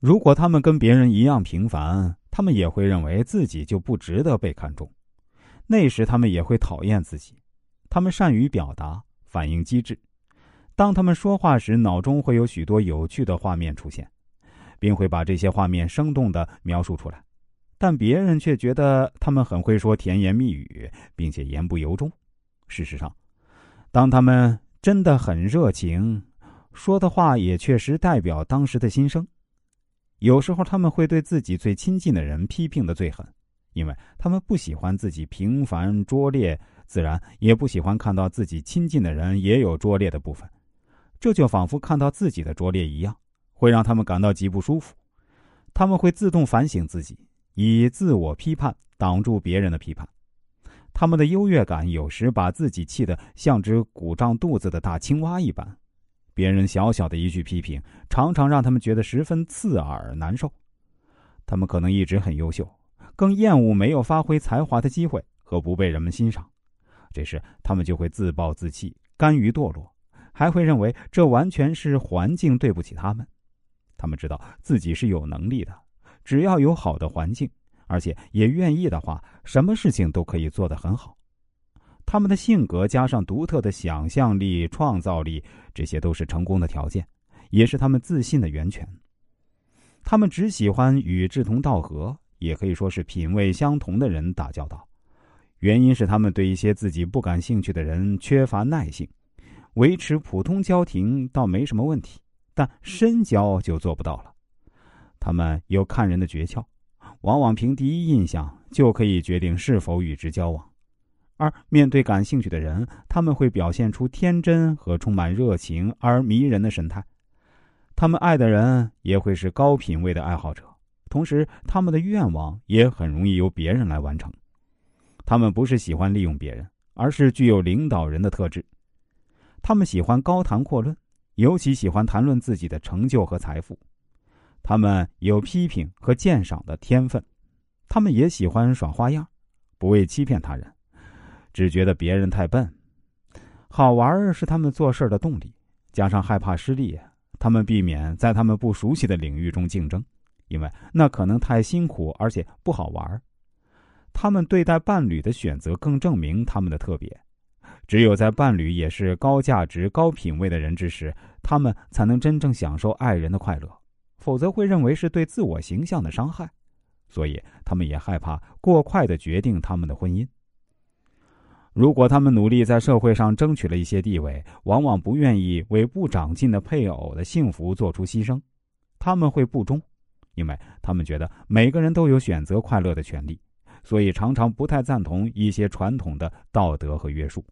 如果他们跟别人一样平凡，他们也会认为自己就不值得被看重。那时，他们也会讨厌自己。他们善于表达，反应机智。当他们说话时，脑中会有许多有趣的画面出现，并会把这些画面生动的描述出来。但别人却觉得他们很会说甜言蜜语，并且言不由衷。事实上，当他们真的很热情，说的话也确实代表当时的心声。有时候他们会对自己最亲近的人批评的最狠，因为他们不喜欢自己平凡拙劣，自然也不喜欢看到自己亲近的人也有拙劣的部分。这就仿佛看到自己的拙劣一样，会让他们感到极不舒服。他们会自动反省自己，以自我批判挡住别人的批判。他们的优越感有时把自己气得像只鼓胀肚子的大青蛙一般。别人小小的一句批评，常常让他们觉得十分刺耳难受。他们可能一直很优秀，更厌恶没有发挥才华的机会和不被人们欣赏。这时，他们就会自暴自弃，甘于堕落，还会认为这完全是环境对不起他们。他们知道自己是有能力的，只要有好的环境，而且也愿意的话，什么事情都可以做得很好。他们的性格加上独特的想象力、创造力，这些都是成功的条件，也是他们自信的源泉。他们只喜欢与志同道合，也可以说是品味相同的人打交道。原因是他们对一些自己不感兴趣的人缺乏耐性，维持普通交情倒没什么问题，但深交就做不到了。他们有看人的诀窍，往往凭第一印象就可以决定是否与之交往。而面对感兴趣的人，他们会表现出天真和充满热情而迷人的神态。他们爱的人也会是高品位的爱好者，同时他们的愿望也很容易由别人来完成。他们不是喜欢利用别人，而是具有领导人的特质。他们喜欢高谈阔论，尤其喜欢谈论自己的成就和财富。他们有批评和鉴赏的天分，他们也喜欢耍花样，不为欺骗他人。只觉得别人太笨，好玩是他们做事的动力。加上害怕失利，他们避免在他们不熟悉的领域中竞争，因为那可能太辛苦，而且不好玩。他们对待伴侣的选择更证明他们的特别。只有在伴侣也是高价值、高品位的人之时，他们才能真正享受爱人的快乐，否则会认为是对自我形象的伤害。所以，他们也害怕过快的决定他们的婚姻。如果他们努力在社会上争取了一些地位，往往不愿意为不长进的配偶的幸福做出牺牲，他们会不忠，因为他们觉得每个人都有选择快乐的权利，所以常常不太赞同一些传统的道德和约束。